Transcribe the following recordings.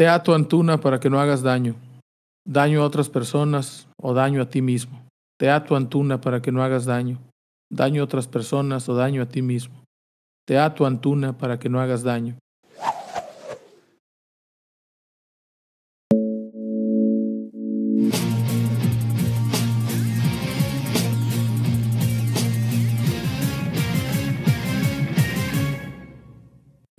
Teatro Antuna para que no hagas daño. Daño a otras personas o daño a ti mismo. Teatro Antuna para que no hagas daño. Daño a otras personas o daño a ti mismo. Teatro Antuna para que no hagas daño.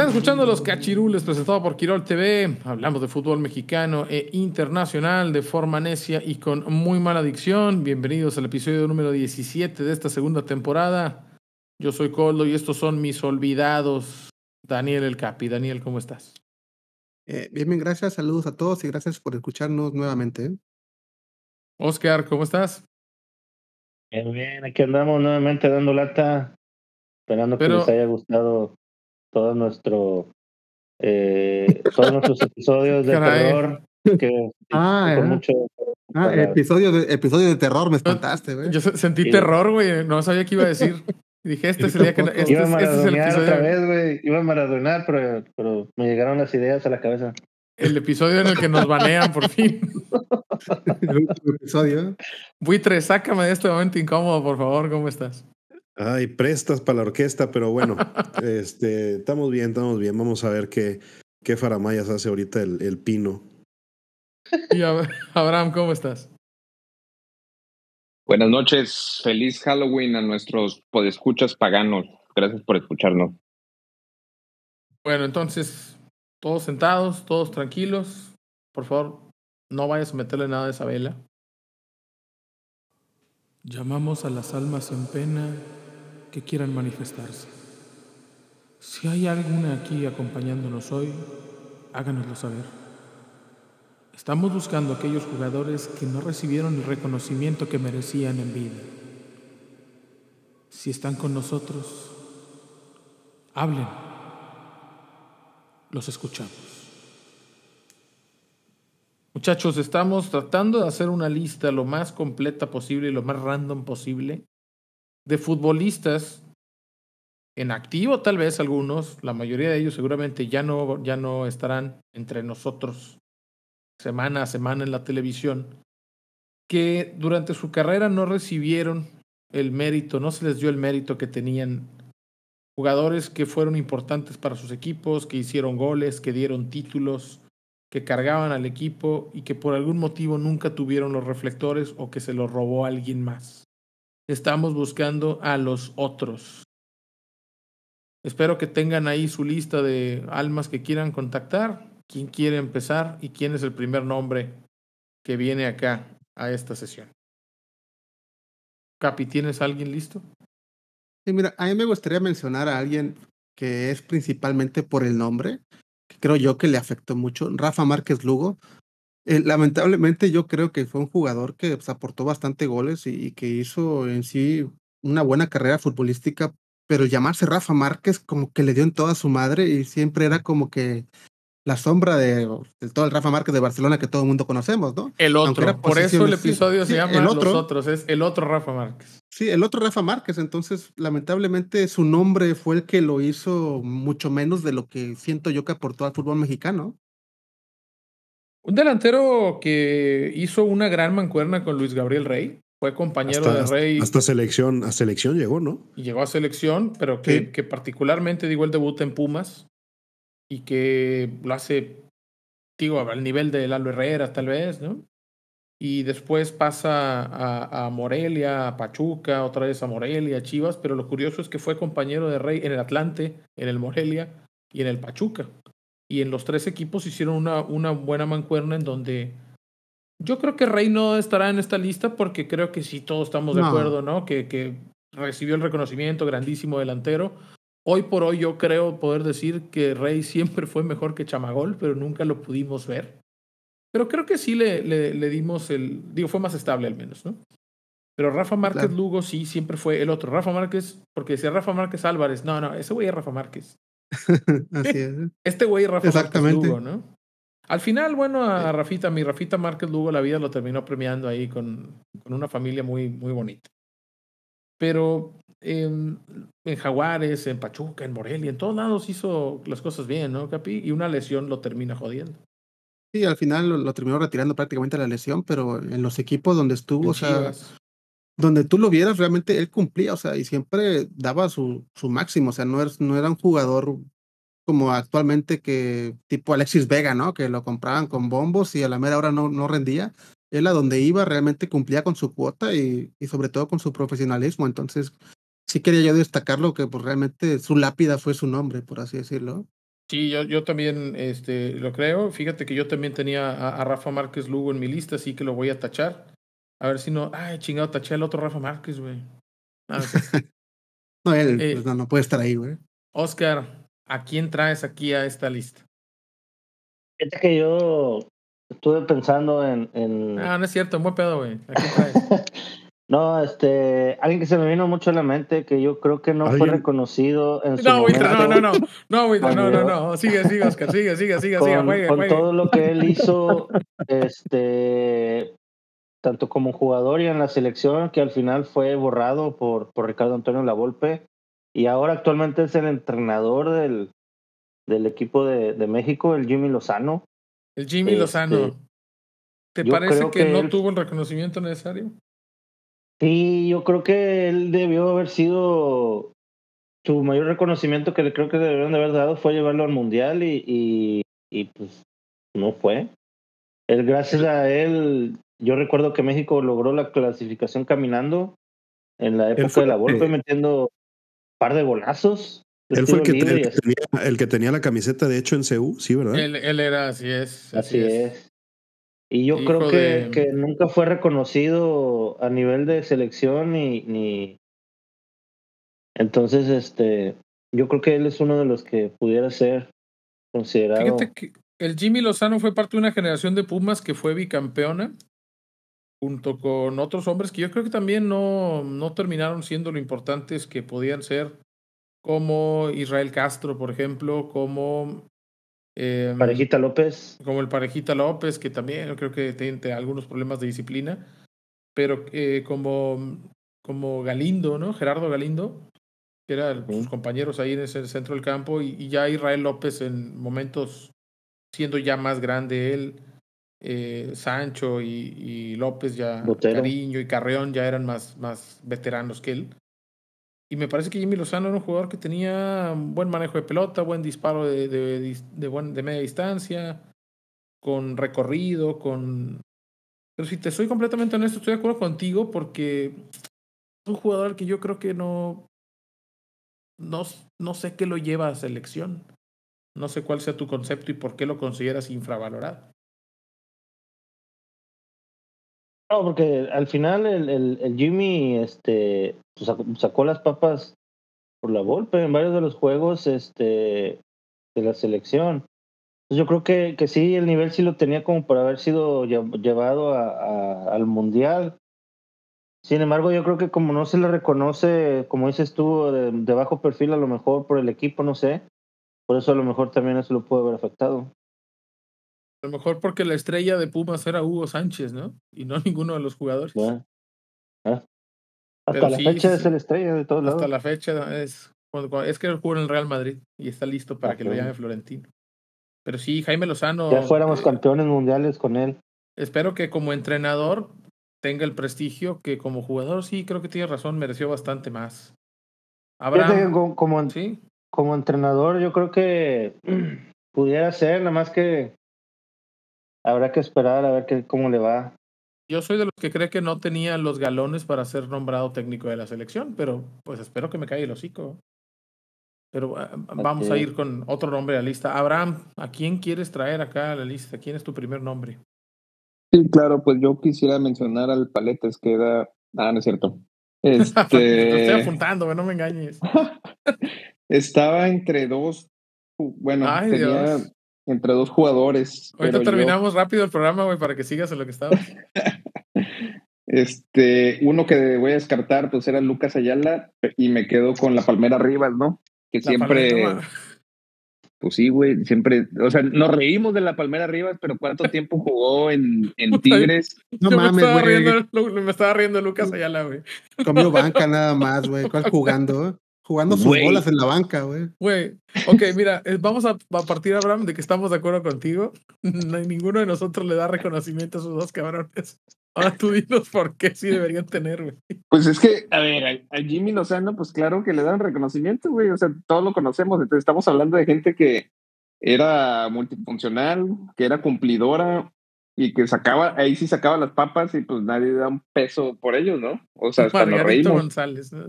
Están escuchando Los Cachirules, presentado por Quirol TV. Hablamos de fútbol mexicano e internacional de forma necia y con muy mala dicción. Bienvenidos al episodio número 17 de esta segunda temporada. Yo soy Coldo y estos son mis olvidados. Daniel El Capi. Daniel, ¿cómo estás? Eh, bien, bien, gracias. Saludos a todos y gracias por escucharnos nuevamente. Oscar, ¿cómo estás? Bien, bien, aquí andamos nuevamente dando lata, esperando que les haya gustado todo nuestro eh, todos nuestros episodios de terror que ah, con mucho ah episodio de episodio de terror me espantaste güey. yo sentí terror güey no sabía qué iba a decir. Dije este sería que este, iba a este es el episodio otra vez güey iba a maradonar pero pero me llegaron las ideas a la cabeza. El episodio en el que nos banean por fin. El último episodio. Buitre sácame de este momento incómodo por favor cómo estás Ay, prestas para la orquesta, pero bueno, este, estamos bien, estamos bien. Vamos a ver qué, qué faramayas hace ahorita el, el pino. Y Abraham, ¿cómo estás? Buenas noches, feliz Halloween a nuestros podescuchas paganos. Gracias por escucharnos. Bueno, entonces, todos sentados, todos tranquilos. Por favor, no vayas a meterle nada de esa vela. Llamamos a las almas en pena que quieran manifestarse. Si hay alguna aquí acompañándonos hoy, háganoslo saber. Estamos buscando aquellos jugadores que no recibieron el reconocimiento que merecían en vida. Si están con nosotros, hablen. Los escuchamos. Muchachos, estamos tratando de hacer una lista lo más completa posible y lo más random posible de futbolistas en activo, tal vez algunos, la mayoría de ellos seguramente ya no, ya no estarán entre nosotros semana a semana en la televisión, que durante su carrera no recibieron el mérito, no se les dio el mérito que tenían jugadores que fueron importantes para sus equipos, que hicieron goles, que dieron títulos, que cargaban al equipo y que por algún motivo nunca tuvieron los reflectores o que se los robó alguien más. Estamos buscando a los otros. Espero que tengan ahí su lista de almas que quieran contactar, quién quiere empezar y quién es el primer nombre que viene acá a esta sesión. Capi, ¿tienes alguien listo? Sí, mira, a mí me gustaría mencionar a alguien que es principalmente por el nombre, que creo yo que le afectó mucho, Rafa Márquez Lugo. Eh, lamentablemente yo creo que fue un jugador que pues, aportó bastante goles y, que hizo en sí una buena carrera futbolística, pero llamarse Rafa Márquez como que le dio en toda su madre y siempre era como que la sombra de, todo el Rafa Márquez de Barcelona que todo el mundo conocemos, ¿no? El otro, por eso el episodio se llama el otro, Los Otros, es el otro Rafa Márquez. Sí, el otro Rafa Márquez, entonces lamentablemente su nombre fue el que lo hizo mucho menos de lo que siento yo que aportó al fútbol mexicano. Un delantero que hizo una gran mancuerna con Luis Gabriel Rey. Fue compañero de Rey. Hasta selección, a selección llegó, ¿no? Y llegó a selección, pero que, que particularmente digo el debut en Pumas y que lo hace, digo, al nivel de Lalo Herrera, tal vez, ¿no? Y después pasa a, a, Morelia, a Pachuca, otra vez a Morelia, a Chivas, pero lo curioso es que fue compañero de Rey en el Atlante, en el Morelia y en el Pachuca y en los tres equipos hicieron una, una buena mancuerna en donde Yo creo que Rey no estará en esta lista porque creo que sí todos estamos de acuerdo, ¿no? Que, que recibió el reconocimiento grandísimo delantero. Hoy por hoy yo creo poder decir que Rey siempre fue mejor que Chamagol, pero nunca lo pudimos ver. Pero creo que sí le, le, dimos el, digo, fue más estable al menos, ¿no? Pero Rafa Márquez Lugo sí siempre fue el otro. Rafa Márquez, porque decía Rafa Márquez Álvarez, no, no, ese güey es Rafa Márquez. Así es. ¿eh? Este güey Rafa Márquez Lugo, ¿no? Al final, bueno, a Rafita, mi Rafita Márquez Lugo, la vida lo terminó premiando ahí con, con una familia muy, muy bonita. Pero en, en, Jaguares, en Pachuca, en Morelia, en todos lados hizo las cosas bien, ¿no, Capi? Y una lesión lo termina jodiendo. Sí, al final lo, terminó retirando prácticamente la lesión, pero en los equipos donde estuvo, o sea, donde tú lo vieras, realmente él cumplía, o sea, y siempre daba su, su máximo, o sea, no, no era un jugador como actualmente que tipo Alexis Vega, ¿no? Que lo compraban con bombos y a la mera hora no, no rendía. Él a donde iba realmente cumplía con su cuota y, y sobre todo con su profesionalismo. Entonces, sí quería yo destacarlo que pues realmente su lápida fue su nombre, por así decirlo. Sí, yo, yo también este, lo creo. Fíjate que yo también tenía a, Rafa Márquez Lugo en mi lista, así que lo voy a tachar. A ver si no. Ay, chingado, taché al otro Rafa Márquez, güey. Ah, no, él eh, pues, no, no, puede estar ahí, güey. Oscar, ¿a quién traes aquí a esta lista? Fíjate que yo estuve pensando en. en... Ah, no es cierto, buen pedo, güey. ¿A quién traes? no, este, alguien que se me vino mucho a la mente que yo creo que no ¿Alguien? fue reconocido en su no, momento. Witra, no, no, no, no, Witra, no, no, no, sigue, sigue, Oscar, sigue, sigue, sigue, con, sigue, juegue, Con juegue. todo lo que él hizo, este, tanto como jugador y en la selección, que al final fue borrado por, por Ricardo Antonio Lavolpe, y ahora actualmente es el entrenador del, del equipo de, de México, el Jimmy Lozano. El Jimmy Lozano. Este, ¿Te parece que, no tuvo el reconocimiento necesario? Sí, yo creo que él debió haber sido su mayor reconocimiento que le creo que deberían de haber dado fue llevarlo al mundial y, y, pues no fue. Él, gracias a él, yo recuerdo que México logró la clasificación caminando en la época de la Volpe, metiendo un par de golazos. Él fue el que, tenía, el que, tenía, la camiseta, de hecho, en CU, sí, ¿verdad? Él, él era, así es. Así, es. Y yo creo que, que, nunca fue reconocido a nivel de selección ni, ni. Entonces, este. Yo creo que él es uno de los que pudiera ser considerado. Fíjate que el Jimmy Lozano fue parte de una generación de Pumas que fue bicampeona, junto con otros hombres que yo creo que también no, no terminaron siendo lo importantes que podían ser, como Israel Castro, por ejemplo, como Em, Parejita López. Como el Parejita López, que también creo que tiene algunos problemas de disciplina, pero eh, como, como Galindo, ¿no? Gerardo Galindo, que eran sus compañeros ahí en ese centro del campo, y, ya Israel López en momentos siendo ya más grande él, eh, Sancho y, López ya, Cariño y Carreón ya eran más, más veteranos que él. Y me parece que Jimmy Lozano era un jugador que tenía buen manejo de pelota, buen disparo de, de, de, media distancia, con recorrido, con... Pero si te soy completamente honesto, estoy de acuerdo contigo porque es un jugador que yo creo que no, no, no sé qué lo lleva a selección. No sé cuál sea tu concepto y por qué lo consideras infravalorado. No, porque al final el, Jimmy este, pues, sacó, las papas por la golpe en varios de los juegos este, de la selección. Yo creo que, que sí, el nivel sí lo tenía como para haber sido llevado al Mundial. Sin embargo, yo creo que como no se le reconoce, como dices tú, de, bajo perfil a lo mejor por el equipo, no sé, por eso a lo mejor también eso lo puede haber afectado. A lo mejor porque la estrella de Pumas era Hugo Sánchez, ¿no? Y no ninguno de los jugadores. Ah. Hasta la fecha es la estrella de todos lados. Hasta la fecha es, es que jugó en el Real Madrid y está listo para que lo llame Florentino. Pero sí, Jaime Lozano. Ya fuéramos eh, campeones mundiales con él. Espero que como entrenador tenga el prestigio que como jugador sí creo que tiene razón, mereció bastante más. Abraham, como, como, ¿sí? como entrenador yo creo que pudiera ser, nada más que habrá que esperar a ver qué, cómo le va. Yo soy de los que cree que no tenía los galones para ser nombrado técnico de la selección, pero pues espero que me caiga el hocico. Pero ah, vamos a ir con otro nombre a la lista. Abraham, ¿a quién quieres traer acá a la lista? ¿Quién es tu primer nombre? Sí, claro, pues yo quisiera mencionar al Paletes que da. Ah, no es cierto. Este... estoy apuntando, no me engañes. Estaba entre dos. Bueno, tenía entre dos jugadores. Ahorita terminamos rápido el programa, güey, para que sigas en lo que estabas. este, uno que voy a descartar, pues era Lucas Ayala, y me quedo con la Palmera Rivas, ¿no? Que siempre. Pues sí, güey, siempre, o sea, nos reímos de la Palmera Rivas, pero ¿cuánto tiempo jugó en, en Tigres? No mames, me estaba, riendo, me estaba riendo Lucas Ayala, güey. Comió banca nada más, güey. ¿Cuál jugando? Jugando sus bolas en la banca, güey. Güey, ok, mira, eh, vamos a, a, partir, Abraham, de que estamos de acuerdo contigo. ninguno de nosotros le da reconocimiento a esos dos cabrones. Ahora tú dinos por qué sí deberían tener, güey. Pues es que, a ver, a, Jimmy Lozano, pues claro que le dan reconocimiento, güey. O sea, todos lo conocemos. Entonces estamos hablando de gente que era multifuncional, que era cumplidora y que sacaba, ahí sí sacaba las papas y pues nadie da un peso por ellos, ¿no? O sea, hasta nos reímos. González, ¿no?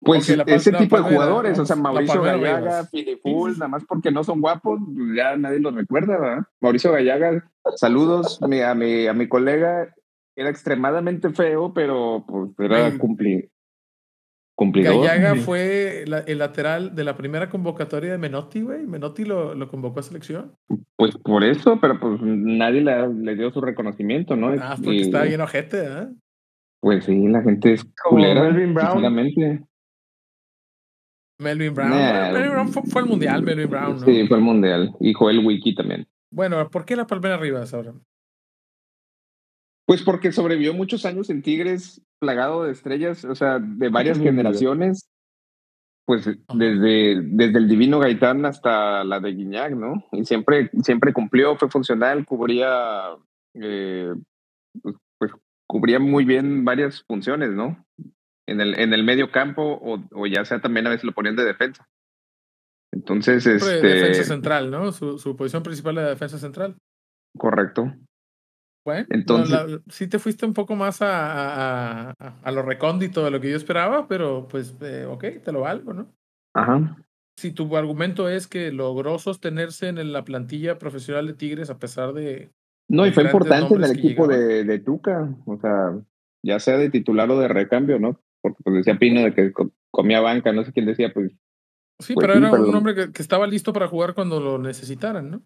Pues ese tipo de jugadores, o sea, Mauricio Gallaga, Filipul, nada más porque no son guapos, pues, ya nadie los recuerda, ¿verdad? Mauricio Gallaga, saludos a mi, a mi colega, era extremadamente feo, pero pues era cumplir. Cumplidor. Gallaga fue el lateral de la primera convocatoria de Menotti, güey. Menotti lo, lo, convocó a selección. Pues por eso, pero pues nadie le, le dio su reconocimiento, ¿no? Ah, porque estaba bien ojete, ¿eh? Pues sí, la gente es culera. Melvin Brown. Melvin Brown. Melvin Brown fue, el mundial, Melvin Brown, ¿no? Sí, fue el mundial. Y Joel Wiki también. Bueno, ¿por qué la Palmera arriba ahora? Pues porque sobrevivió muchos años en Tigres, plagado de estrellas, o sea, de varias generaciones. Pues desde, desde el Divino Gaitán hasta la de Guiñac, ¿no? Y siempre, siempre cumplió, fue funcional, cubría, eh, pues, pues cubría muy bien varias funciones, ¿no? En el, en el medio campo o, o, ya sea también a veces lo ponían de defensa. Entonces, este... Defensa central, ¿no? Su, su posición principal era defensa central. Correcto. Bueno, entonces... sí te fuiste un poco más a, a, a, lo recóndito de lo que yo esperaba, pero pues, eh, ok, te lo valgo, ¿no? Ajá. Si tu argumento es que logró sostenerse en la plantilla profesional de Tigres a pesar de... No, y fue importante en el equipo de, de Tuca, o sea, ya sea de titular o de recambio, ¿no? Porque pues decía Pino de que comía banca, no sé quién decía, pues. Sí, pues pero era un hombre que, estaba listo para jugar cuando lo necesitaran, ¿no?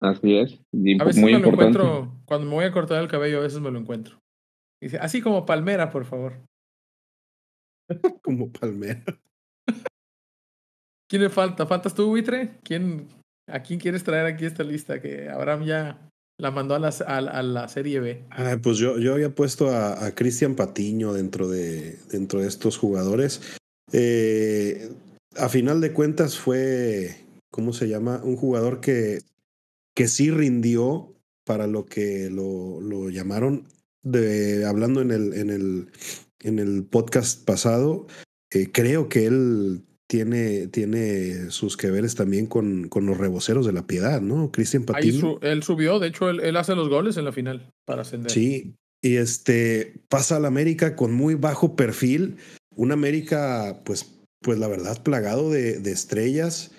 Así es. a veces me lo encuentro, cuando me voy a cortar el cabello, a veces me lo encuentro. dice, así como palmera, por favor. como palmera. ¿Quién le falta? ¿Faltas tú, Buitre? ¿Quién, ¿A quién quieres traer aquí esta lista? Que Abraham ya la mandó a la, a, la Serie B. Ah, pues yo, yo había puesto a, a Cristian Patiño dentro de, dentro de estos jugadores. Eh, a final de cuentas fue, ¿cómo se llama? Un jugador que, que sí rindió para lo que lo, llamaron, hablando en el, en, el, en el podcast pasado, eh, creo que él tiene, tiene sus que veres también con, con los reboceros de la piedad, ¿no? Cristian Patino. él subió, de hecho, él, hace los goles en la final para ascender. Sí, y este pasa al América con muy bajo perfil. Un América, pues, pues la verdad, plagado de, de estrellas.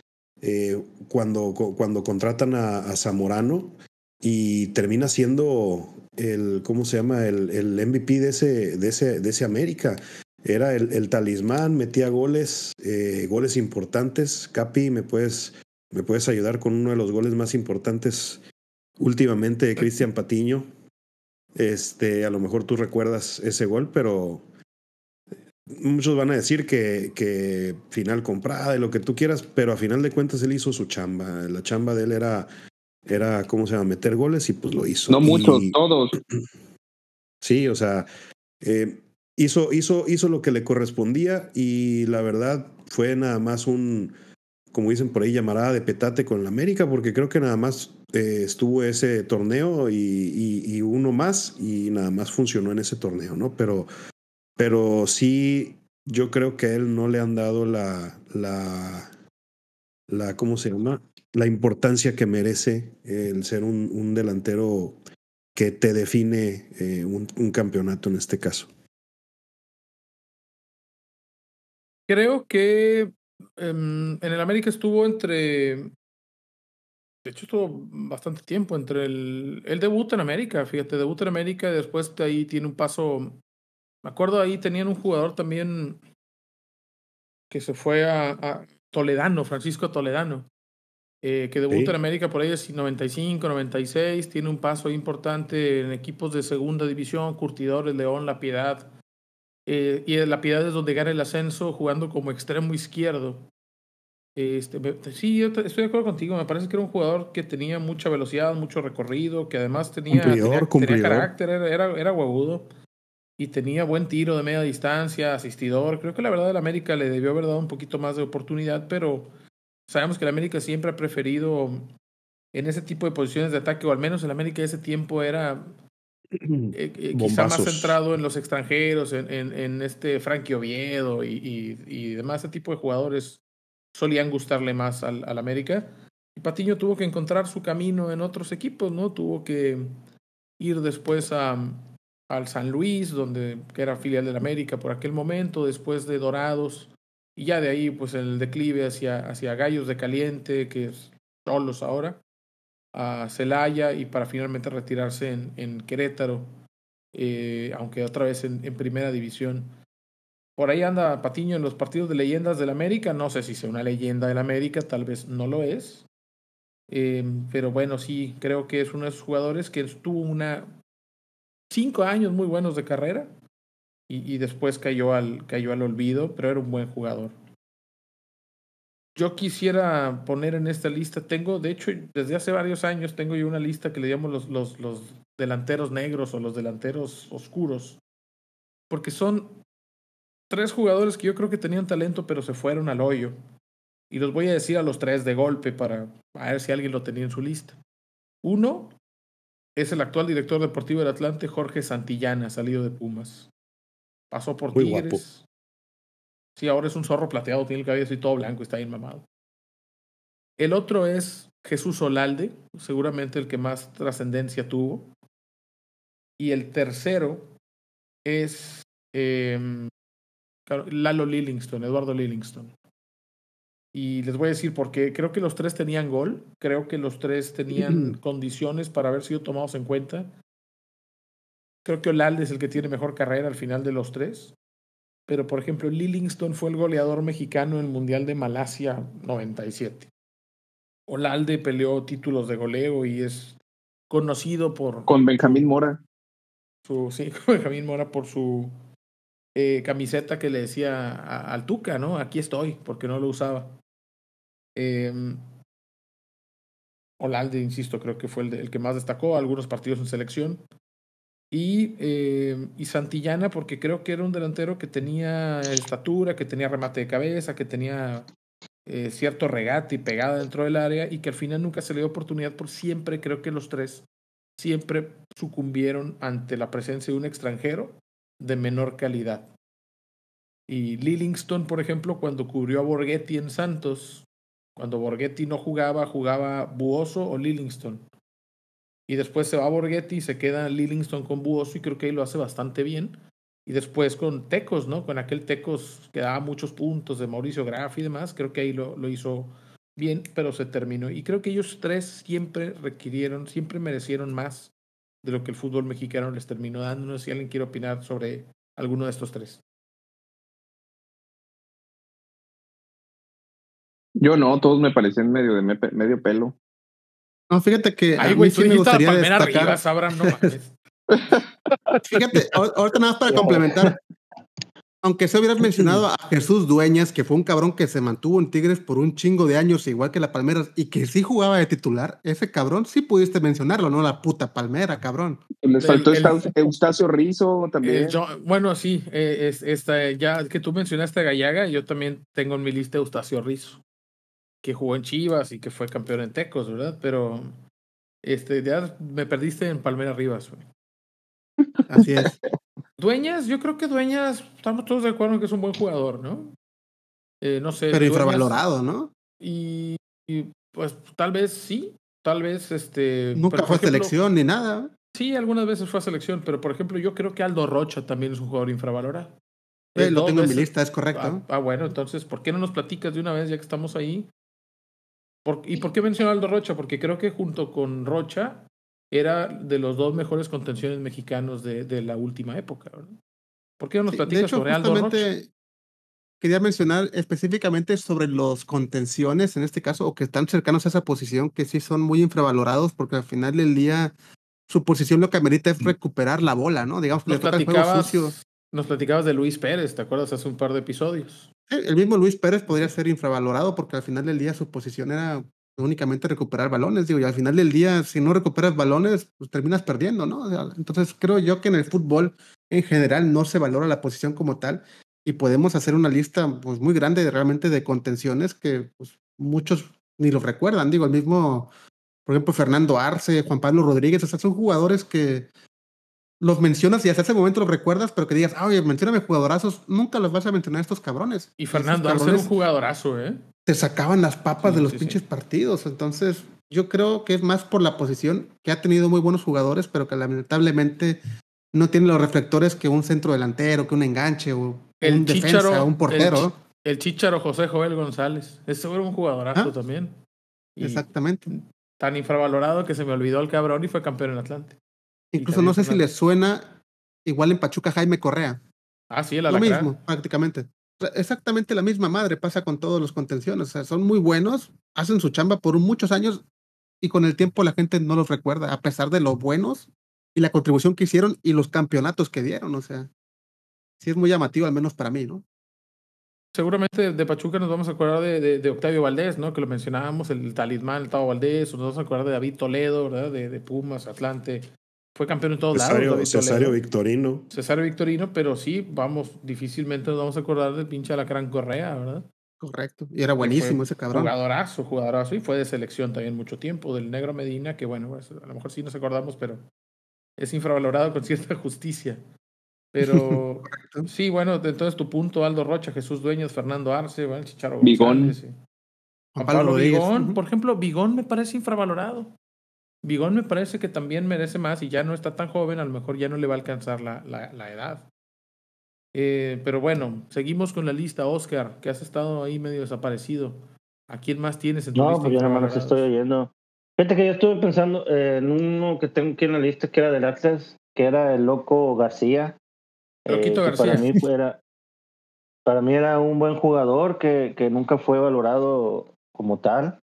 Eh, cuando, cuando contratan a, a, Zamorano y termina siendo el, ¿cómo se llama? El, el MVP de ese, de ese, de ese América. Era el, el talismán, metía goles, eh, goles importantes. Capi, ¿me puedes, ¿me puedes ayudar con uno de los goles más importantes últimamente de Cristian Patiño? Este, a lo mejor tú recuerdas ese gol, pero muchos van a decir que, que final comprada y lo que tú quieras, pero a final de cuentas él hizo su chamba. La chamba de él era, era ¿cómo se llama? Meter goles y pues lo hizo. No muchos, todos. Sí, o sea, eh, hizo, hizo, hizo lo que le correspondía y la verdad fue nada más un, como dicen por ahí, llamarada de petate con la América, porque creo que nada más eh, estuvo ese torneo y, uno más y nada más funcionó en ese torneo, ¿no? Pero, pero sí, yo creo que a él no le han dado la, la, la ¿cómo se llama? La importancia que merece el ser un, un delantero que te define eh, un campeonato en este caso. Creo que em, en el América estuvo entre De hecho, estuvo bastante tiempo entre el. El debut en América, fíjate, debut en América y después de ahí tiene un paso. Me acuerdo ahí tenían un jugador también que se fue a, Toledano, Francisco Toledano, eh, que debuta en América por ahí es 95, 96, tiene un paso importante en equipos de segunda división, Curtidores, León, La Piedad. Eh, y La Piedad es donde gana el ascenso jugando como extremo izquierdo. Este, sí, estoy de acuerdo contigo. Me parece que era un jugador que tenía mucha velocidad, mucho recorrido, que además tenía, tenía, carácter, era, era, era huevudo y tenía buen tiro de media distancia, asistidor. Creo que la verdad el América le debió haber dado un poquito más de oportunidad, pero sabemos que el América siempre ha preferido en ese tipo de posiciones de ataque, o al menos el América de ese tiempo era eh, eh, quizá más centrado en los extranjeros, en, en, en este Frankie Oviedo y, y, y demás, ese tipo de jugadores solían gustarle más al, al, América. Y Patiño tuvo que encontrar su camino en otros equipos, ¿no? Tuvo que ir después a, al San Luis, donde que era filial del América por aquel momento, después de Dorados, y ya de ahí, pues el declive hacia, hacia Gallos de Caliente, que es solos ahora, a Celaya y para finalmente retirarse en, en Querétaro, eh, aunque otra vez en, primera división. Por ahí anda Patiño en los partidos de leyendas del América. No sé si sea una leyenda del América, tal vez no lo es. Eh, pero bueno, sí, creo que es uno de esos jugadores que tuvo una cinco años muy buenos de carrera y, y después cayó al, cayó al olvido, pero era un buen jugador. Yo quisiera poner en esta lista, tengo, de hecho, desde hace varios años tengo yo una lista que le llamo los, los, los delanteros negros o los delanteros oscuros, porque son tres jugadores que yo creo que tenían talento, pero se fueron al hoyo. Y los voy a decir a los tres de golpe para ver si alguien lo tenía en su lista. Uno es el actual director deportivo del Atlante, Jorge Santillana, salido de Pumas. Pasó por Tigres. Sí, ahora es un zorro plateado, tiene el cabello así todo blanco, está bien mamado. El otro es Jesús Olalde, seguramente el que más trascendencia tuvo. Y el tercero es eh, Lalo Lillingston, Eduardo Lillingston. Y les voy a decir por qué. Creo que los tres tenían gol. Creo que los tres tenían condiciones para haber sido tomados en cuenta. Creo que Olalde es el que tiene mejor carrera al final de los tres. Pero, por ejemplo, Lillingston fue el goleador mexicano en el Mundial de Malasia 97. Olalde peleó títulos de goleo y es conocido por. Con Benjamín Mora. Su, sí, con Benjamín Mora por su eh, camiseta que le decía a, al Tuca, ¿no? Aquí estoy, porque no lo usaba. Eh, Olalde, insisto, creo que fue el, de, el, que más destacó, algunos partidos en selección. Y, eh, y Santillana, porque creo que era un delantero que tenía estatura, que tenía remate de cabeza, que tenía eh, cierto regate y pegada dentro del área y que al final nunca se le dio oportunidad por siempre, creo que los tres siempre sucumbieron ante la presencia de un extranjero de menor calidad. Y Lillingston, por ejemplo, cuando cubrió a Borghetti en Santos, cuando Borghetti no jugaba, jugaba Buoso o Lillingston. Y después se va a Borghetti y se queda Lillingston con Buoso y creo que ahí lo hace bastante bien. Y después con Tecos, ¿no? Con aquel Tecos que daba muchos puntos de Mauricio Graf y demás, creo que ahí lo, lo hizo bien, pero se terminó. Y creo que ellos tres siempre requirieron, siempre merecieron más de lo que el fútbol mexicano les terminó dando. No sé si alguien quiere opinar sobre alguno de estos tres. Yo no, todos me parecen medio de medio pelo. No, fíjate que Ay, güey, sí me gustaría destacar. Arriba, Abraham, no fíjate, ahorita nada más para complementar. Aunque se hubieras mencionado a Jesús Dueñas, que fue un cabrón que se mantuvo en Tigres por un chingo de años, igual que la Palmeras, y que sí jugaba de titular, ese cabrón sí pudiste mencionarlo, ¿no? La puta Palmera, cabrón. Les faltó el, el, Eustacio Rizo también. Eh, yo, bueno, sí, eh, es, esta, ya que tú mencionaste a Gallaga, yo también tengo en mi lista Eustacio Rizo, que jugó en Chivas y que fue campeón en Tecos, ¿verdad? Pero este, ya me perdiste en Palmera Rivas, güey. Así es. Dueñas, yo creo que Dueñas, estamos todos de acuerdo en que es un buen jugador, ¿no? Eh, no sé. Pero infravalorado, ¿no? Y, y, pues tal vez sí, tal vez este. Nunca fue ejemplo, selección ni nada. Sí, algunas veces fue a selección, pero por ejemplo, yo creo que Aldo Rocha también es un jugador infravalorado. Eh, lo tengo veces, en mi lista, es correcto. Ah, ah, bueno, entonces, ¿por qué no nos platicas de una vez ya que estamos ahí? ¿Y por qué mencionó Aldo Rocha? Porque creo que junto con Rocha era de los dos mejores contenciones mexicanos de, de la última época. ¿Por qué no nos platicas sobre Aldo Rocha? Quería mencionar específicamente sobre los contenciones, en este caso, o que están cercanos a esa posición, que sí son muy infravalorados, porque al final del día su posición lo que amerita es recuperar la bola, ¿no? Digamos que nos, platicabas, nos platicabas de Luis Pérez, ¿te acuerdas? Hace un par de episodios. El mismo Luis Pérez podría ser infravalorado porque al final del día su posición era únicamente recuperar balones, digo, y al final del día, si no recuperas balones, pues terminas perdiendo, ¿no? entonces creo yo que en el fútbol en general no se valora la posición como tal y podemos hacer una lista pues muy grande de, realmente de contenciones que pues, muchos ni lo recuerdan, digo, el mismo, por ejemplo, Fernando Arce, Juan Pablo Rodríguez, o sea, son jugadores que los mencionas y hasta ese momento los recuerdas, pero que digas, ah, oye, mencioname jugadorazos, nunca los vas a mencionar a estos cabrones. Y Fernando Arce es un jugadorazo, ¿eh? Te sacaban las papas de los pinches partidos. Entonces, yo creo que es más por la posición, que ha tenido muy buenos jugadores, pero que lamentablemente no tiene los reflectores que un centro delantero, que un enganche o un defensa, un portero. El, Chicharo José Joel González. Ese era un jugadorazo ah, también. exactamente. Tan infravalorado que se me olvidó el cabrón y fue campeón en Atlante. Incluso no sé si le suena igual en Pachuca Jaime Correa. Ah, sí, el Lo mismo, prácticamente. Exactamente la misma madre pasa con todos los contenciones. O sea, son muy buenos, hacen su chamba por muchos años y con el tiempo la gente no los recuerda, a pesar de lo buenos y la contribución que hicieron y los campeonatos que dieron. O sea, sí es muy llamativo, al menos para mí, ¿no? Seguramente de Pachuca nos vamos a acordar de, de, Octavio Valdés, ¿no? Que lo mencionábamos, el talismán, el Tavo Valdés, o nos vamos a acordar de David Toledo, ¿verdad? De, de Pumas, Atlante, fue campeón en todos lados. Cesario Victorino. Cesario Victorino, pero sí, vamos, difícilmente nos vamos a acordar del pinche Alacrán Correa, ¿verdad? Correcto. Y era buenísimo ese cabrón. Jugadorazo, jugadorazo. Y fue de selección también mucho tiempo. Del Negro Medina, que bueno, pues, a lo mejor sí nos acordamos, pero es infravalorado con cierta justicia. Pero sí, bueno, entonces tu punto, Aldo Rocha, Jesús Dueños, Fernando Arce, bueno, Chicharo Bigón. Juan Pablo Bigón, por ejemplo, Bigón me parece infravalorado. Bigón me parece que también merece más y ya no está tan joven, a lo mejor ya no le va a alcanzar la, la, edad. Eh, pero bueno, seguimos con la lista, Oscar, que has estado ahí medio desaparecido. ¿A quién más tienes en tu no, pues yo nada más estoy oyendo. Fíjate que yo estuve pensando en uno que tengo aquí en la lista que era del Atlas, que era el Loco García. Loquito eh, García. Para mí, era, para mí era un buen jugador que, que nunca fue valorado como tal.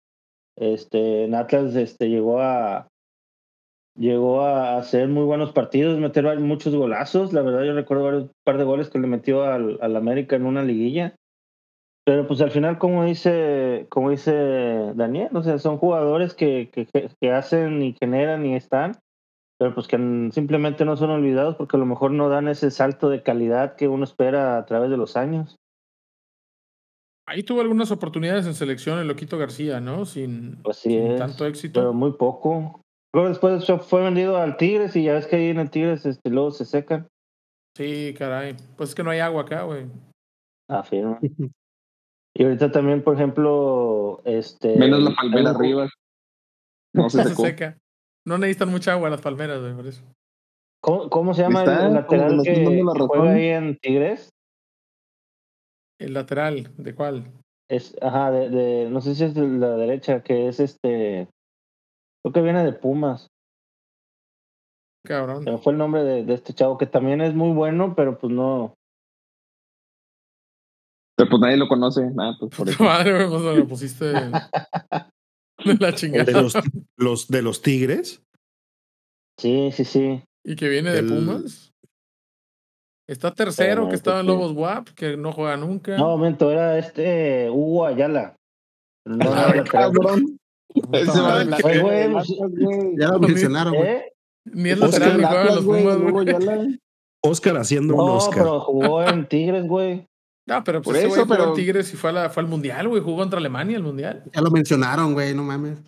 Este, en Atlas este, llegó a, llegó a hacer muy buenos partidos, meter muchos golazos. La verdad, yo recuerdo un par de goles que le metió al, al, América en una liguilla. Pero pues al final, como dice, como dice Daniel, o sea, son jugadores que, que, que hacen y generan y están, pero pues que simplemente no son olvidados porque a lo mejor no dan ese salto de calidad que uno espera a través de los años. Ahí tuvo algunas oportunidades en selección el Loquito García, ¿no? Sin, pues tanto éxito. Pero muy poco. Luego después fue vendido al Tigres y ya ves que ahí en el Tigres este, luego se secan. Sí, caray. Pues es que no hay agua acá, güey. Ah, firme. y ahorita también, por ejemplo, este. Menos la palmera arriba. No se, seca. No necesitan mucha agua las palmeras, güey, por eso. ¿Cómo, cómo se llama el lateral que, que juega ahí en Tigres? El lateral, ¿de cuál? Es, ajá, de, de, no sé si es de la derecha, que es este, Creo que viene de Pumas. Cabrón. fue el nombre de, de, este chavo, que también es muy bueno, pero pues no. Pero pues nadie lo conoce. Nada, pues por eso. Madre, pues lo pusiste de la chingada. ¿De los, los, de los Tigres? Sí, sí, sí. ¿Y que viene de Pumas? Está tercero, que estaba en Lobos WAP, que no juega nunca. No, momento, era este Hugo Ayala. No, no, cabrón. Ya lo mencionaron, güey. ¿Eh? Ni el lateral ni juega los Pumas, Oscar haciendo un Oscar. No, pero jugó en Tigres, güey. No, pero pues Por eso, pero... jugó en Tigres y fue, la, fue al Mundial, güey. Jugó contra Alemania el Mundial. Ya lo mencionaron, güey, no mames.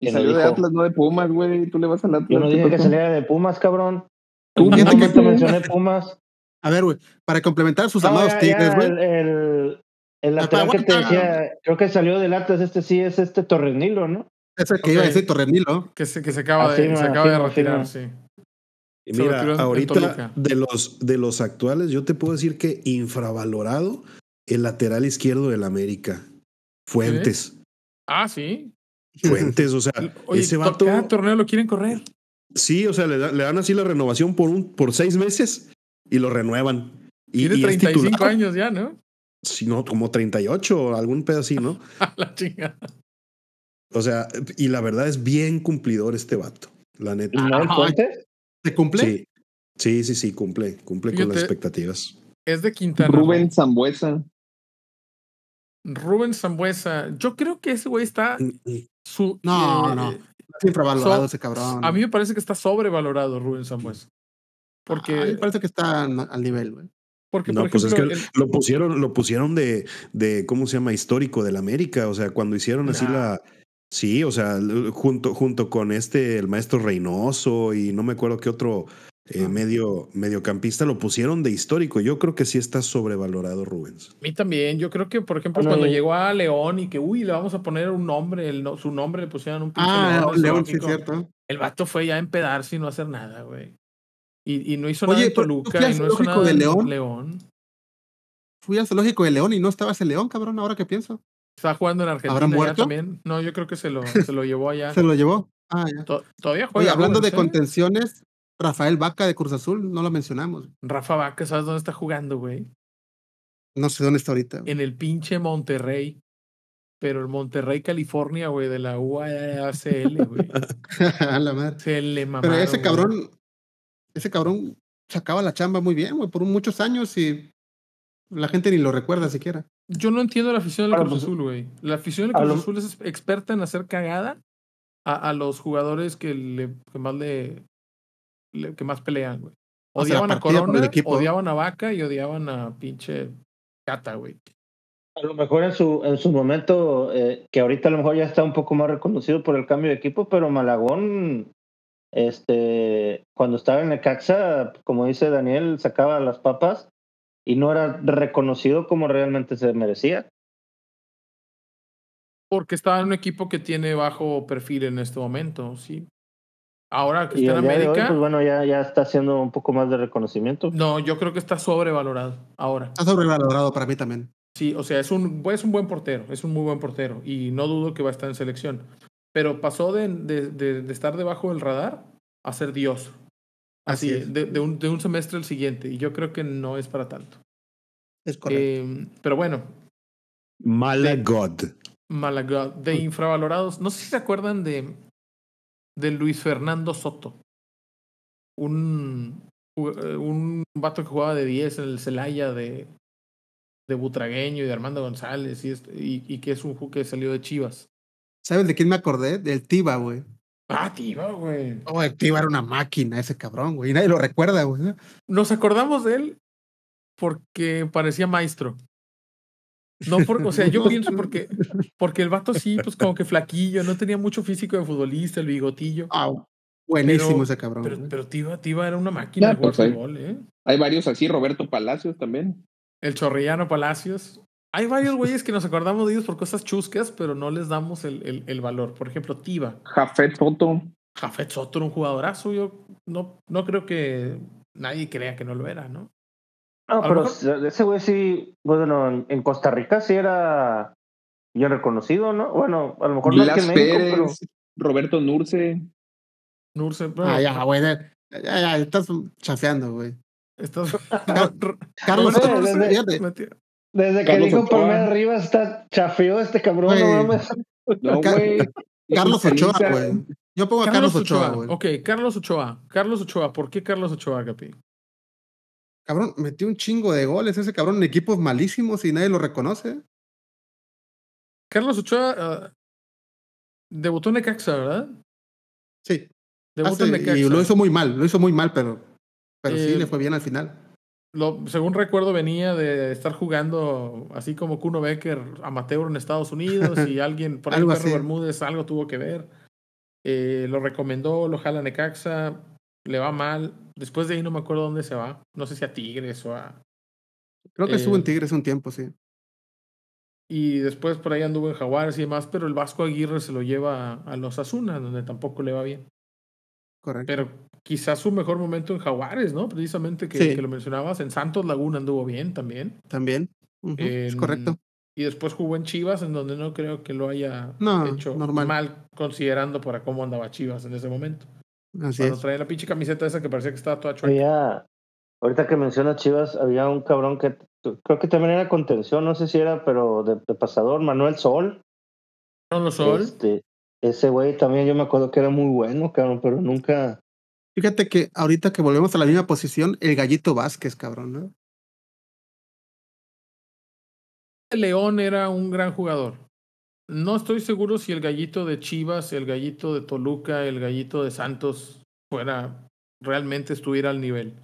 Y salió de Atlas, no de Pumas, güey. Tú le vas al Atlas. Yo no dije que saliera de Pumas, cabrón. Tú no que te mencioné Pumas. A ver, güey, para complementar sus amados Tigres, güey. El, el, lateral que te decía, creo que salió del Atlas, este sí es este Torrenilo, ¿no? Ese que iba a decir Torrenilo. Que se, que se acaba, de, se acaba de retirar, sí. Y mira, ahorita de los, de los actuales, yo te puedo decir que infravalorado el lateral izquierdo del América. Fuentes. Ah, sí. Fuentes, o sea, ese vato. Cada torneo lo quieren correr. Sí, o sea, le, dan así la renovación por un por seis meses y lo renuevan. Y, Tiene 35 años ya, ¿no? Sí, no, como 38 o algún pedacito, ¿no? A la chingada. O sea, y la verdad es bien cumplidor este vato, la neta. ¿No ¿Se cumple? Sí, sí, sí, sí cumple, cumple con las expectativas. Es de Quintana. Rubén Zambuesa. Rubén Zambuesa. Yo creo que ese güey está. Mm, mm. Su, no, no. Está infravalorado ese cabrón. A mí me parece que está sobrevalorado Rubén Zambuesa. Porque. A mí me parece que está al nivel, güey. Porque, no, pues es que lo pusieron, lo pusieron de, de, ¿cómo se llama? Histórico del América. O sea, cuando hicieron así la. Sí, o sea, junto, junto con este, el maestro Reynoso y no me acuerdo qué otro eh, medio, mediocampista lo pusieron de histórico. Yo creo que sí está sobrevalorado Rubens. A mí también. Yo creo que, por ejemplo, cuando llegó a León y que, uy, le vamos a poner un nombre, el, su nombre le pusieron un pinche Ah, León, sí, cierto. El vato fue ya a empedarse y no hacer nada, güey. Y, y, no hizo nada en Toluca y no hizo nada de León? León. Fui al zoológico de León y no estaba ese León, cabrón, ahora que pienso. Estaba jugando en Argentina ¿Habrá muerto? también. No, yo creo que se lo, se lo llevó allá. ¿Se lo llevó? Ah, ya. todavía juega. Oye, hablando de contenciones, Rafael Vaca de Cruz Azul, no lo mencionamos. Rafa Vaca, ¿sabes dónde está jugando, güey? No sé dónde está ahorita. En el pinche Monterrey. Pero el Monterrey, California, güey, de la UACL, güey. A la madre. Se le mamaron, Pero ese cabrón, ese cabrón sacaba la chamba muy bien, güey, por muchos años y la gente ni lo recuerda siquiera. Yo no entiendo la afición del Cruz pues, Azul, güey. La afición del Cruz Azul es experta en hacer cagada a, a los jugadores que, le, que más le, que más pelean, güey. Odiaban a Corona, odiaban a Vaca y odiaban a pinche Cata, güey. A lo mejor en su, en su momento, eh, que ahorita a lo mejor ya está un poco más reconocido por el cambio de equipo, pero Malagón, este, cuando estaba en Necaxa, como dice Daniel, sacaba las papas y no era reconocido como realmente se merecía. Porque estaba en un equipo que tiene bajo perfil en este momento, sí. Ahora que está en América. pues bueno, ya, ya está haciendo un poco más de reconocimiento. No, yo creo que está sobrevalorado ahora. Está sobrevalorado para mí también. Sí, o sea, es un, es un buen portero, es un muy buen portero y no dudo que va a estar en selección. Pero pasó de, de, de, estar debajo del radar a ser Dios. Así, de, un, de un semestre al siguiente. Y yo creo que no es para tanto. Es correcto. Eh, pero bueno. Malagod. Malagod. De infravalorados. No sé si se acuerdan de de Luis Fernando Soto. Un, eh, un vato que jugaba de 10 en el Celaya de, de Butragueño y de Armando González y, y, que es un jugador que salió de Chivas. ¿Sabes de quién me acordé? Del Tiba, güey. Ah, Tiba, güey. Oh, el Tiba era una máquina, ese cabrón, güey. Nadie lo recuerda, güey. Nos acordamos de él porque parecía maestro. No, porque, o sea, yo pienso porque, porque el vato sí, pues como que flaquillo, no tenía mucho físico de futbolista, el bigotillo. Ah, buenísimo ese cabrón. Pero, pero Tiva, era una máquina de pues fútbol, ¿eh? Hay varios así, Roberto Palacios también. El Chorrillano Palacios. Hay varios güeyes que nos acordamos de ellos por cosas chuscas, pero no les damos el, el, el valor. Por ejemplo, Tiva. Jafet Soto. Jafet Soto era un jugadorazo. Yo no, no creo que nadie crea que no lo era, ¿no? No, pero ese güey sí, bueno, en Costa Rica sí era bien reconocido, ¿no? Bueno, a lo mejor no es que México, pero... Roberto Nurce. Nurce, Ah, ya, güey. Ya, ya, estás chafeando, güey. Estás... Carlos desde, desde que dijo Palmera arriba está chafeó este cabrón, no mames. No, güey. Carlos Ochoa, güey. Yo pongo a Carlos, Carlos Ochoa, güey. Ok, Carlos Ochoa. Carlos Ochoa. ¿Por qué Carlos Ochoa, Capi? Cabrón, metió un chingo de goles ese cabrón en equipos malísimos y nadie lo reconoce. Carlos Ochoa uh, debutó en Necaxa, ¿verdad? Sí. Debutó en Necaxa. Y lo hizo muy mal, lo hizo muy mal, pero, pero sí eh, le fue bien al final. Lo, según recuerdo, venía de estar jugando así como Kuno Becker amateur en Estados Unidos y alguien, por ahí Perro Bermúdez, algo tuvo que ver. Eh, lo recomendó, lo jala Necaxa, le va mal. Después de ahí no me acuerdo dónde se va. No sé si a Tigres o a. Creo que estuvo en eh, Tigres un tiempo, sí. Y después por ahí anduvo en Jaguares y demás, pero el Vasco Aguirre se lo lleva a, los Azunas, donde tampoco le va bien. Correcto. Pero quizás su mejor momento en Jaguares, ¿no? Precisamente que, que lo mencionabas. En Santos Laguna anduvo bien también. También. es correcto. y después jugó en Chivas, en donde no creo que lo haya hecho normal. mal, considerando para cómo andaba Chivas en ese momento. Así Cuando es. traía la pinche camiseta esa que parecía que estaba toda chueca. ahorita que menciona Chivas, había un cabrón que creo que también era contención, no sé si era, pero de, pasador, Manuel Sol. ¿No Sol? Este, ese güey también yo me acuerdo que era muy bueno, cabrón, pero nunca. Fíjate que ahorita que volvemos a la misma posición, el gallito Vázquez, cabrón, ¿no? León era un gran jugador. No estoy seguro si el gallito de Chivas, el gallito de Toluca, el gallito de Santos fuera realmente estuviera al nivel.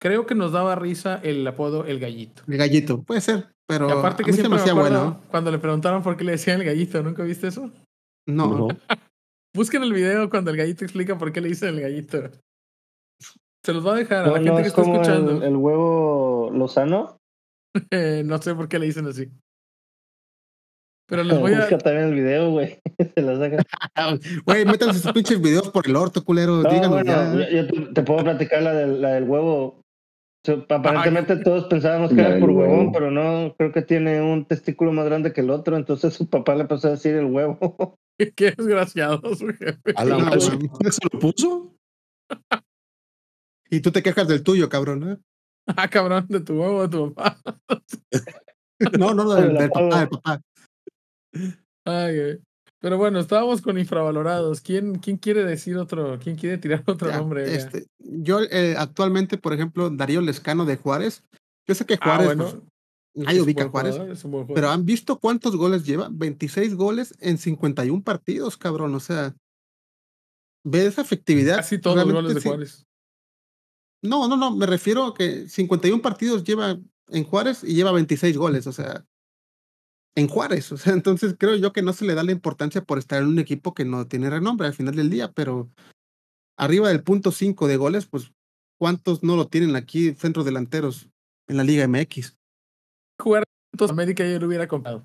Creo que nos daba risa el apodo el gallito. El gallito, puede ser, pero aparte que siempre me bueno. cuando le preguntaron por qué le decían el gallito, ¿nunca viste eso? No. Busquen el video cuando el gallito explica por qué le dicen el gallito. Se los va a dejar a la gente que está escuchando. El, huevo Lozano? no sé por qué le dicen así. Pero les voy a. Busca también el video, güey. Se lo saca. Güey, métanse sus pinches videos por el orto, culero. No, bueno, ya. Yo, te, puedo platicar la del, la del huevo. Aparentemente todos pensábamos que era por huevón, pero no, creo que tiene un testículo más grande que el otro, entonces su papá le empezó a decir el huevo. Qué desgraciado su jefe. ¿A la no, se lo puso? Y tú te quejas del tuyo, cabrón, ¿eh? Ah, cabrón, de tu huevo, de tu papá. no, no, del, del papá, del papá. Ay, pero bueno, estábamos con infravalorados. ¿Quién, quién quiere decir otro? ¿Quién quiere tirar otro nombre? Este, yo eh, actualmente, por ejemplo, Darío Lescano de Juárez. Yo sé que ah, Juárez, pues, nadie ubica Juárez, pero ¿han visto cuántos goles lleva? 26 goles en 51 partidos, cabrón. O sea, ve esa efectividad. Casi todos los goles de Juárez. No, no, no, me refiero a que 51 partidos lleva en Juárez y lleva 26 goles. O sea, en Juárez. O sea, entonces creo yo que no se le da la importancia por estar en un equipo que no tiene renombre al final del día, pero arriba del punto 5 de goles, pues ¿cuántos no lo tienen aquí centros delanteros en la Liga MX? Jugar en América yo lo hubiera comprado.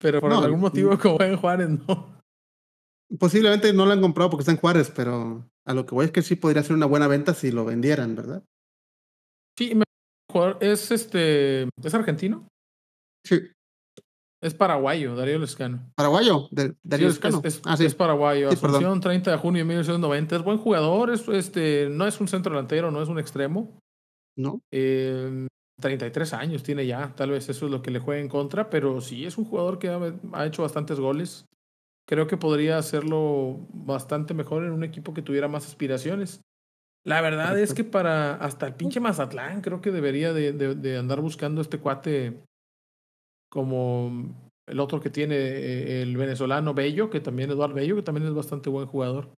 Pero por algún motivo, como en Juárez, no. Posiblemente no lo han comprado porque está en Juárez, pero a lo que voy es que sí podría ser una buena venta si lo vendieran, ¿verdad? Sí, es este, ¿es argentino? Sí. Es paraguayo, Darío Lescano. ¿Paraguayo? De, Darío Lescano. Es, ah, sí. es paraguayo. Asunción, 30 de junio de 1990. Es buen jugador. Es, este, no es un centro delantero, no es un extremo. No. Eh, 33 años tiene ya. Tal vez eso es lo que le juega en contra. Pero sí, es un jugador que ha, ha hecho bastantes goles. Creo que podría hacerlo bastante mejor en un equipo que tuviera más aspiraciones. La verdad es que para hasta el pinche Mazatlán creo que debería de, de, de andar buscando este cuate como el otro que tiene eh, el venezolano Bello, que también Eduardo Bello, que también es bastante buen jugador.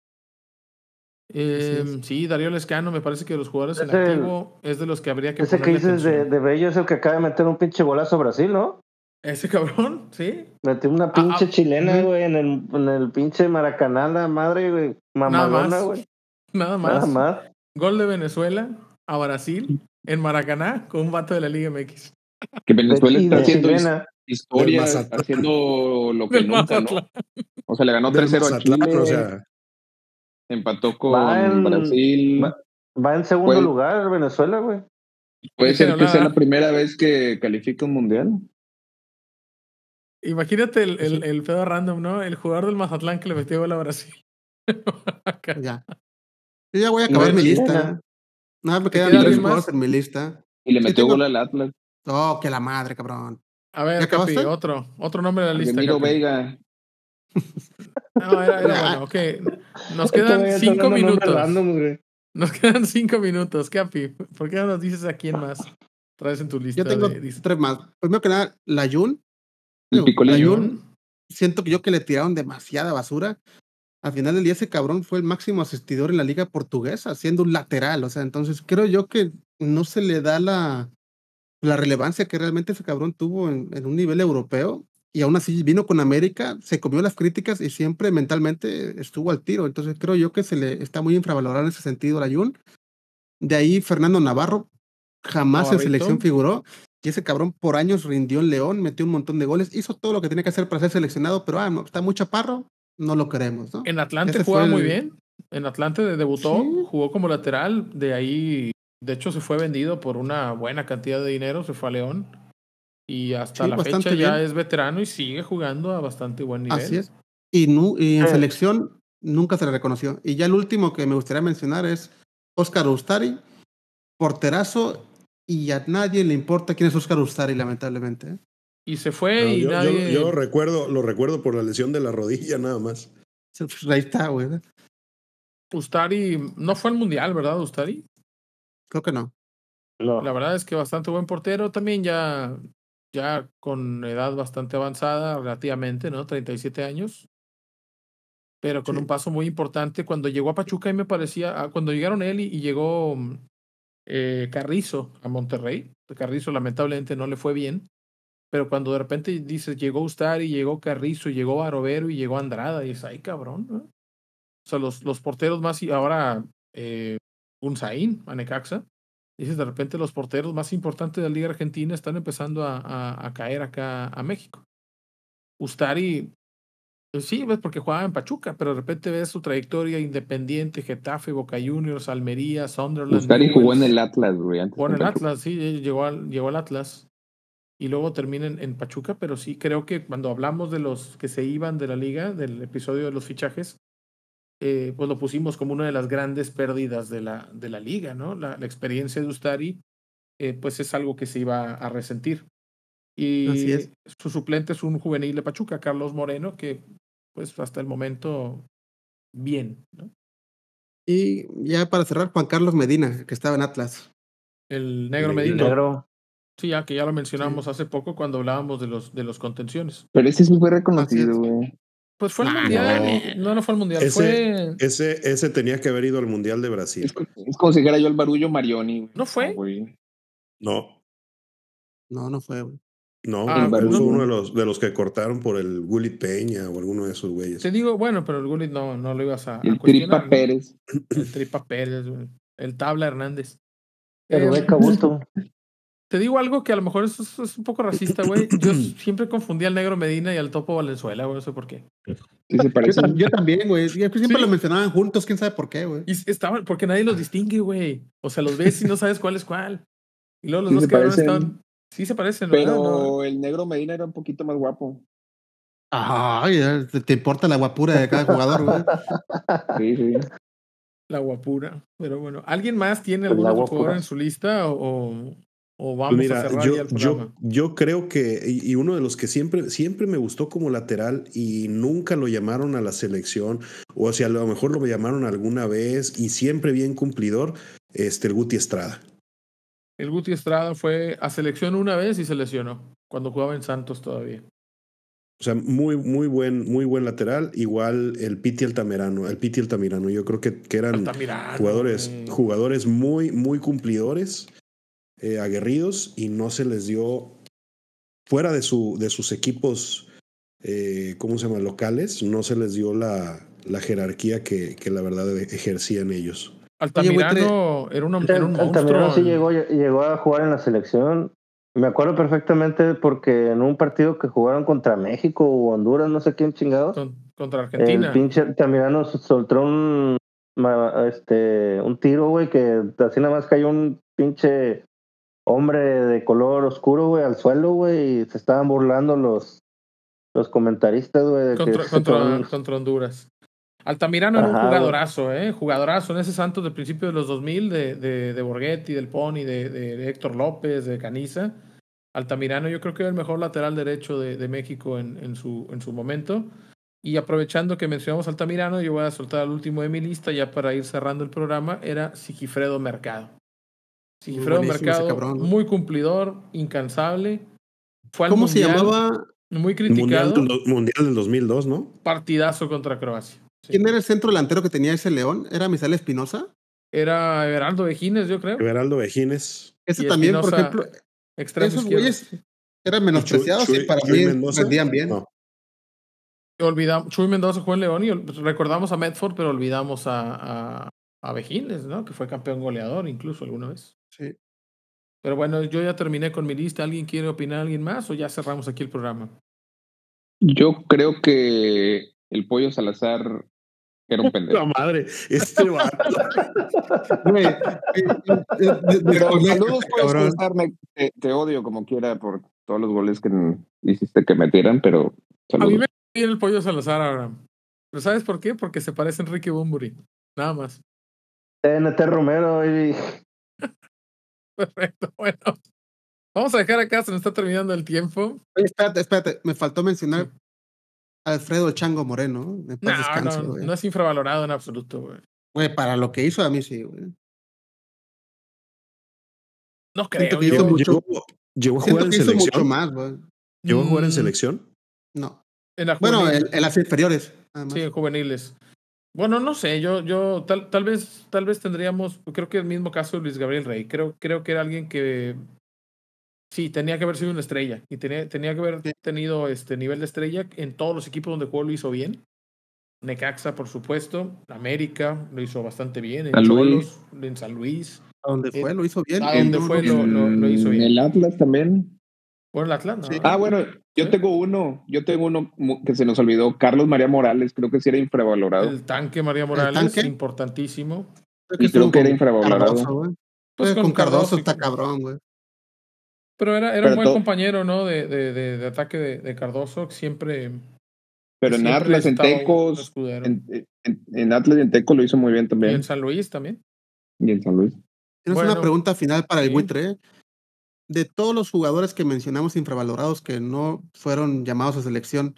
Eh, sí, Darío Lescano, me parece que de los jugadores en activo es de los que habría que Ese que dices de, de, Bello es el que acaba de meter un pinche golazo a Brasil, ¿no? Ese cabrón, sí. Metió una pinche ah, ah, chilena, güey, en el, en el pinche Maracaná, la madre, güey. Mamadona, güey. Nada más. Nada más. Gol de Venezuela a Brasil en Maracaná con un vato de la Liga MX. Que Venezuela está haciendo historia, haciendo lo que nunca, ¿no? O sea, le ganó 3-0 a Chile. O sea, empató con Brasil. Va, en segundo lugar Venezuela, güey. Puede ser que sea la primera vez que califica un mundial. Imagínate el, el, el, pedo random, ¿no? El jugador del Mazatlán que le metió gol a Brasil. ya. Yo ya voy a acabar mi lista. Nada, me quedan tres más en mi lista. Y le metió gol al Atlas. Oh, que la madre, cabrón. A ver, Capi, otro, otro nombre de la lista. Miro Veiga. No, era, era bueno, ok. Nos quedan cinco minutos. nos quedan cinco minutos, Capi. ¿Por qué no nos dices a quién más traes en tu lista? Yo tengo tres más. Primero que nada, la Jun. El Jun. Siento que yo que le tiraron demasiada basura. Al final del día ese cabrón fue el máximo asistidor en la liga portuguesa, siendo un lateral. O sea, entonces creo yo que no se le da la, la relevancia que realmente ese cabrón tuvo en, un nivel europeo y aún así vino con América, se comió las críticas y siempre mentalmente estuvo al tiro. Entonces creo yo que se le está muy infravalorado en ese sentido la Jun. De ahí Fernando Navarro jamás en selección figuró. Y ese cabrón por años rindió en León, metió un montón de goles, hizo todo lo que tenía que hacer para ser seleccionado, pero ah, está muy chaparro, no lo queremos. ¿no? En Atlante juega muy bien. En Atlante debutó, jugó como lateral, de ahí de hecho, se fue vendido por una buena cantidad de dinero, se fue a León. Y hasta la fecha ya es veterano y sigue jugando a bastante buen nivel. Así es. Y, y en selección nunca se le reconoció. Y ya el último que me gustaría mencionar es Oscar Ustari, porterazo, y a nadie le importa quién es Oscar Ustari, lamentablemente. ¿eh? Y se fue y yo, nadie... yo, recuerdo, lo recuerdo por la lesión de la rodilla nada más. Pues, ahí está, güey. Ustari no fue al mundial, ¿verdad, Ustari? Creo que no. La verdad es que bastante buen portero, también ya, ya con edad bastante avanzada, relativamente, ¿no? 37 años. Pero con un paso muy importante. Cuando llegó a Pachuca, y me parecía, ah, cuando llegaron él y, llegó eh, Carrizo a Monterrey, Carrizo lamentablemente no le fue bien. Pero cuando de repente dices, llegó Ustari, llegó Carrizo, llegó Barovero y llegó Andrada, y es ay, cabrón, ¿no? O sea, los, los porteros más, y ahora eh, Unzaín, Anecaxa, dices, de repente los porteros más importantes de la Liga Argentina están empezando a, a, caer acá a México. Ustari, pues sí, ves porque jugaba en Pachuca, pero de repente ves su trayectoria independiente, Getafe, Boca Juniors, Almería, Sunderland. Ustari jugó en el Atlas, güey. Jugó en el Atlas, sí, llegó al, llegó al Atlas y luego termina en, Pachuca, pero sí creo que cuando hablamos de los que se iban de la liga, del episodio de los fichajes, eh, pues lo pusimos como una de las grandes pérdidas de la, de la liga, ¿no? La, experiencia de Ustari, eh, pues es algo que se iba a resentir. Y su suplente es un juvenil de Pachuca, Carlos Moreno, que pues hasta el momento bien, ¿no? Y ya para cerrar, Juan Carlos Medina, que estaba en Atlas. El negro Medina. El negro. Sí, ya que ya lo mencionamos hace poco cuando hablábamos de los, de los contenciones. Pero ese sí fue reconocido, güey. Pues fue el mundial. No. no, fue el mundial. Ese, ese, ese, tenía que haber ido al mundial de Brasil. Es, como si dijera yo el barullo Marioni. ¿No fue? No. No, no fue, güey. No, ah, fue uno de los, de los que cortaron por el Gullit Peña o alguno de esos güeyes. Te digo, bueno, pero el Gullit no, no lo ibas a. El Tripa Pérez. El Tripa Pérez, El Tabla Hernández. El eh, Gusto. Te digo algo que a lo mejor es, es un poco racista, güey. Yo siempre confundí al negro Medina y al topo Valenzuela, güey. No sé por qué. yo, también, güey. Siempre lo mencionaban juntos, quién sabe por qué, güey. Y estaban, porque nadie los distingue, güey. O sea, los ves y no sabes cuál es cuál. Y luego los dos cabrones están. Sí se parecen, Pero el negro Medina era un poquito más guapo. Ay, te importa la guapura de cada jugador, güey. Sí, sí. La guapura. Pero bueno, ¿alguien más tiene algún jugador en su lista o, o vamos a cerrar yo, ya el programa? Yo, yo creo que, y, uno de los que siempre, siempre me gustó como lateral y nunca lo llamaron a la selección, o si a lo mejor lo llamaron alguna vez y siempre bien cumplidor, este, el Guti Estrada. El Guti Estrada fue a selección una vez y se lesionó, cuando jugaba en Santos todavía. O sea, muy, muy buen, muy buen lateral. Igual el Piti Altamirano, el Piti Altamirano. Yo creo que, que eran jugadores, jugadores muy, muy cumplidores eh, aguerridos y no se les dio fuera de, su, de sus equipos, eh, ¿cómo se llama? Locales, no se les dio la, la jerarquía que, que la verdad ejercían ellos. Altamirano era, una, era un Altamirano sí llegó, llegó a jugar en la selección. Me acuerdo perfectamente porque en un partido que jugaron contra México o Honduras, no sé quién chingados. Contra Argentina. El pinche Altamirano soltó un, este, un tiro, güey, que así nada más cayó un pinche hombre de color oscuro, güey, al suelo, güey, y se estaban burlando los, los comentaristas, güey. Contra, contra, Honduras. Altamirano era un jugadorazo, ¿eh? Jugadorazo en ese Santos del principio de los 2000, de, de, de Borghetti, del Pony, de, de, Héctor López, de Caniza. Altamirano yo creo que era el mejor lateral derecho de, de México en, en, su, en su momento. Y aprovechando que mencionamos Altamirano, yo voy a soltar el último de mi lista ya para ir cerrando el programa, era Sigifredo Mercado. Sigifredo Mercado, muy cumplidor, incansable. Fue ¿Cómo se llamaba? Muy criticado. Mundial, mundial, del 2002, ¿no? Partidazo contra Croacia. ¿Quién era el centro delantero que tenía ese León? ¿Era Misael Espinosa? Era Everaldo Vejines, yo creo. Everaldo Vejines. Ese también, por ejemplo. Esos güeyes eran menospreciados y, para mí vendían bien. Olvidamos, Chuy Mendoza jugó en León y recordamos a Medford, pero olvidamos a, a, a Vejines, ¿no? Que fue campeón goleador incluso alguna vez. Pero bueno, yo ya terminé con mi lista. ¿Alguien quiere opinar alguien más o ya cerramos aquí el programa? Yo creo que el pollo Salazar era un pendejo. La madre, este vato. Pero saludos, pollo Salazar, te, odio como quiera por todos los goles que hiciste que metieran, pero. A mí me viene el pollo Salazar ahora. ¿Pero sabes por qué? Porque se parece a Enrique Bumburi. Nada más. TNT Romero, baby. Perfecto, bueno. Vamos a dejar acá, se nos está terminando el tiempo. espérate, espérate. Me faltó mencionar Alfredo Chango Moreno. no, no, no, es infravalorado en absoluto, güey. Güey, para lo que hizo a mí sí, güey. No creo. Yo, ¿Llegó, a jugar en selección? Más, ¿Llegó a jugar en selección? No. bueno, en, las inferiores. Sí, en juveniles. Bueno, no sé, yo, yo tal, tal vez, tal vez tendríamos, creo que el mismo caso de Luis Gabriel Rey. Creo, creo que era alguien que sí tenía que haber sido una estrella y tenía, tenía que haber tenido este nivel de estrella en todos los equipos donde jugó lo hizo bien. Necaxa, por supuesto, América lo hizo bastante bien, en Cholos, en San Luis. A donde fue, lo hizo bien. A donde fue, lo, lo, hizo bien. El Atlas también. Bueno, el Atlas, Ah, bueno, yo tengo uno, yo tengo uno que se nos olvidó, Carlos María Morales, creo que sí era infravalorado. El tanque María Morales, importantísimo. Creo y creo que era infravalorado. pues con, Cardoso, está cabrón, güey. Pero era, era un buen compañero, ¿no? De, de, de, ataque de, Cardoso, siempre. Pero en Atlas, en Tecos, en, en, Atlas y en Teco lo hizo muy bien también. Y en San Luis también. Y en San Luis. Tienes una pregunta final para el buitre. De todos los jugadores que mencionamos infravalorados que no fueron llamados a selección,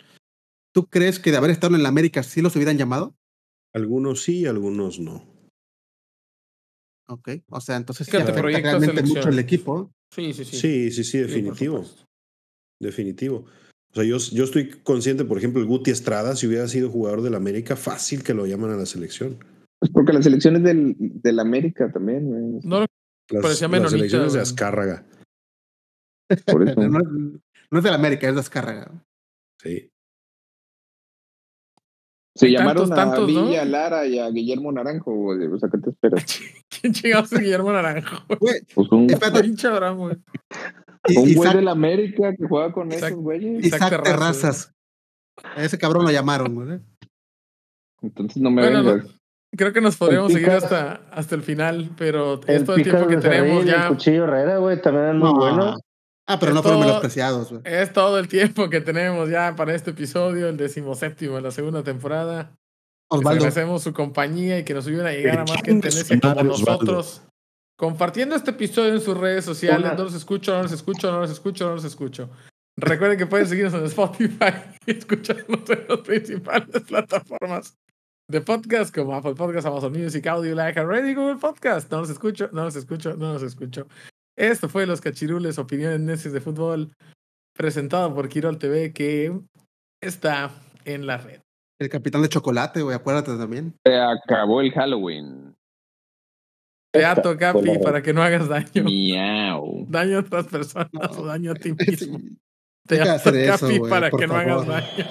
¿tú crees que de haber estado en la América sí los hubieran llamado? Algunos sí, algunos no. Ok, o sea, entonces sí afecta realmente mucho el equipo. Sí, sí, sí. Sí, sí, sí, definitivo. definitivo. O sea, yo, yo estoy consciente, por ejemplo, el Guti Estrada, si hubiera sido jugador del América, fácil que lo llaman a la selección. Pues porque la selección es del, del América también, No, las, parecía las selecciones de Azcárraga. Por eso. no, no, es del América, es de Azcárraga. Sí. Se llamaron a Villa, Lara y a Guillermo Naranjo, güey. O sea, ¿qué te esperas? ¿Quién chingados es Guillermo Naranjo? Güey, pues un pinche güey. Un güey del América que juega con esos güeyes. Isaac Terrazas. A ese cabrón lo llamaron, güey. Entonces no me vengas. creo que nos podríamos seguir hasta, hasta el final, pero es todo el tiempo que tenemos ya. El cuchillo Herrera, güey, también es muy bueno. Ah, pero no fueron menospreciados, güey. Es todo el tiempo que tenemos ya para este episodio, el decimoséptimo de la segunda temporada. Osvaldo. Agradecemos su compañía y que nos ayuden a llegar a más gente en como nosotros. Compartiendo este episodio en sus redes sociales. No los escucho, no los escucho, no los escucho, no los escucho. Recuerden que pueden seguirnos en Spotify y escucharnos en las principales plataformas de podcast como Apple Podcast, Amazon Music, Audio, Like, Radio, Google Podcast. No los escucho, no los escucho, no los escucho. Esto fue Los Cachirules, opiniones necias de fútbol, presentado por Quirol TV, que está en la red. El capitán de chocolate, güey, acuérdate también. Se acabó el Halloween. Teatro, Capi, para que no hagas daño. Miau. Daño a otras personas o daño a ti mismo. Teatro, Capi, para que no hagas daño.